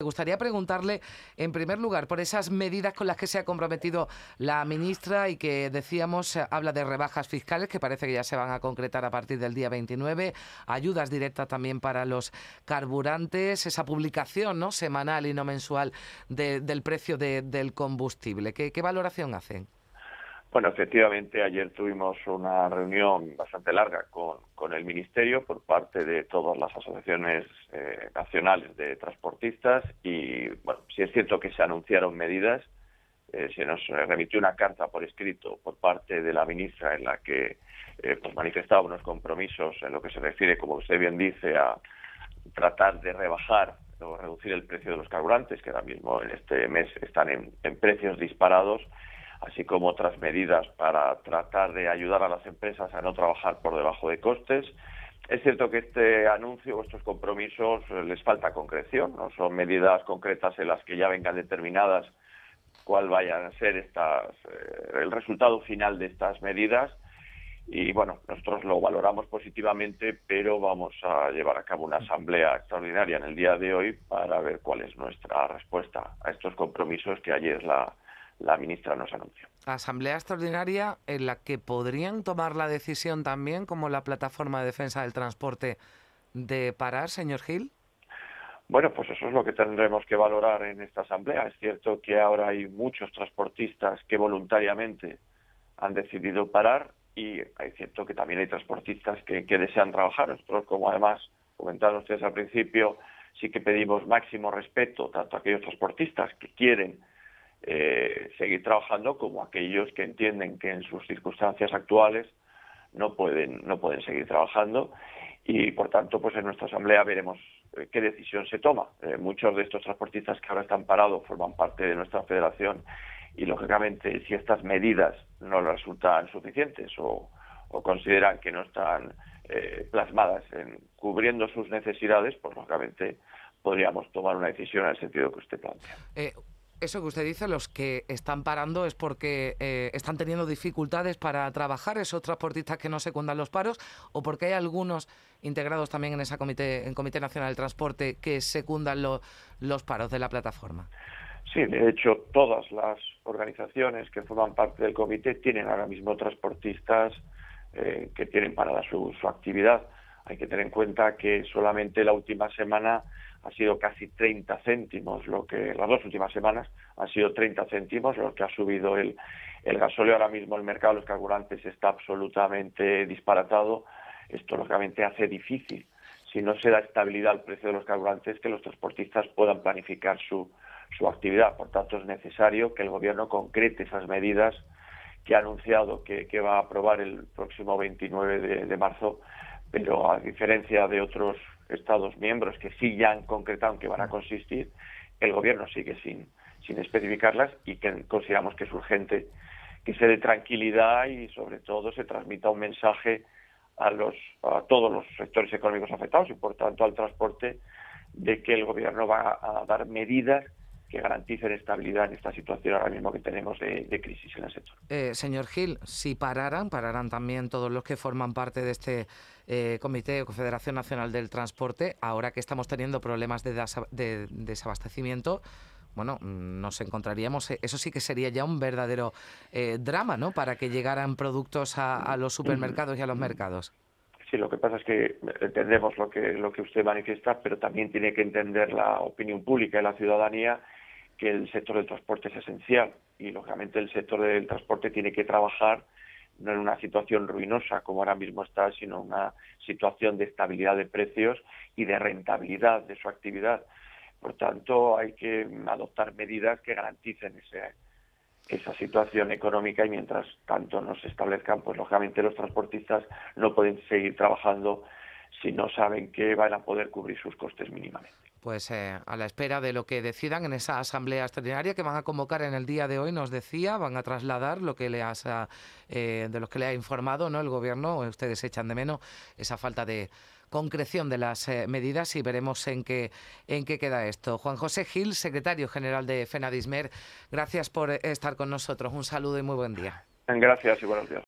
Me gustaría preguntarle, en primer lugar, por esas medidas con las que se ha comprometido la ministra y que decíamos, habla de rebajas fiscales que parece que ya se van a concretar a partir del día 29, ayudas directas también para los carburantes, esa publicación ¿no? semanal y no mensual del precio del combustible. ¿Qué, ¿Qué valoración hacen? Bueno, efectivamente, ayer tuvimos una reunión bastante larga con, el Ministerio por parte de todas las asociaciones eh, nacionales de transportistas y, bueno, sí es cierto que se anunciaron medidas. Eh, se nos remitió una carta por escrito por parte de la ministra en la que eh, pues manifestaba unos compromisos en lo que se refiere, como usted bien dice, a tratar de rebajar o reducir el precio de los carburantes, que ahora mismo en este mes están en precios disparados así como otras medidas para tratar de ayudar a las empresas a no trabajar por debajo de costes. Es cierto que este anuncio o estos compromisos eh, les falta concreción, no son medidas concretas en las que ya vengan determinadas cuál vayan a ser estas, eh, el resultado final de estas medidas. Y bueno, nosotros lo valoramos positivamente, pero vamos a llevar a cabo una asamblea extraordinaria en el día de hoy para ver cuál es nuestra respuesta a estos compromisos que ayer la, la ministra nos anunció. Asamblea extraordinaria en la que podrían tomar la decisión también, como la plataforma de defensa del transporte, de parar, señor Gil. Bueno, pues eso es lo que tendremos que valorar en esta asamblea. Es cierto que ahora hay muchos transportistas que voluntariamente han decidido parar y es cierto que también hay transportistas que, que desean trabajar. Nosotros, como además comentaron ustedes al principio, sí que pedimos máximo respeto tanto a aquellos transportistas que quieren eh, seguir trabajando como aquellos que entienden que en sus circunstancias actuales no pueden no pueden seguir trabajando y por tanto pues en nuestra asamblea veremos eh, qué decisión se toma. Eh, muchos de estos transportistas que ahora están parados forman parte de nuestra federación y lógicamente si estas medidas no resultan suficientes o, consideran que no están plasmadas en cubriendo sus necesidades pues lógicamente podríamos tomar una decisión en el sentido que usted plantea eso que usted dice, los que están parando es porque eh, están teniendo dificultades para trabajar, esos transportistas que no secundan los paros, o porque hay algunos integrados también en esa comité, en Comité Nacional del Transporte que secundan los paros de la plataforma. Sí, de hecho, todas las organizaciones que forman parte del comité tienen ahora mismo transportistas eh, que tienen parada su, su actividad. Hay que tener en cuenta que solamente la última semana ha sido casi 30 céntimos, lo que las dos últimas semanas han sido 30 céntimos lo que ha subido el, el gasóleo. Ahora mismo el mercado de los carburantes está absolutamente disparatado. Esto lógicamente hace difícil, si no se da estabilidad al precio de los carburantes, que los transportistas puedan planificar su, actividad. Por tanto, es necesario que el Gobierno concrete esas medidas que ha anunciado que, va a aprobar el próximo 29 de, de marzo, pero a diferencia de otros Estados miembros que sí ya han concretado en qué van a consistir, el Gobierno sigue sin, sin especificarlas y que consideramos que es urgente que se dé tranquilidad y sobre todo se transmita un mensaje a los a todos los sectores económicos afectados y por tanto al transporte de que el gobierno va a dar medidas que garanticen estabilidad en esta situación ahora mismo que tenemos de, crisis en el sector. Eh, señor Gil, si pararan, pararán también todos los que forman parte de este eh, Comité o Confederación Nacional del Transporte, ahora que estamos teniendo problemas de, desabastecimiento. Bueno, nos encontraríamos, eh, eso sí que sería ya un verdadero drama, ¿no? Para que llegaran productos a, los supermercados y a los mercados. Sí, lo que pasa es que entendemos lo que, lo que usted manifiesta, pero también tiene que entender la opinión pública y la ciudadanía que el sector del transporte es esencial y lógicamente el sector del transporte tiene que trabajar no en una situación ruinosa como ahora mismo está, sino en una situación de estabilidad de precios y de rentabilidad de su actividad. Por tanto, hay que adoptar medidas que garanticen ese, esa situación económica y mientras tanto no se establezcan, pues lógicamente los transportistas no pueden seguir trabajando si no saben que van a poder cubrir sus costes mínimamente pues eh, a la espera de lo que decidan en esa asamblea extraordinaria que van a convocar en el día de hoy, nos decía, van a trasladar lo que le has, eh, de los que le ha informado ¿no? el gobierno, ustedes echan de menos esa falta de concreción de las eh, medidas y veremos en qué, en qué queda esto. Juan José Gil, secretario general de FENADISMER, gracias por estar con nosotros. Un saludo y muy buen día. Gracias y buenos días.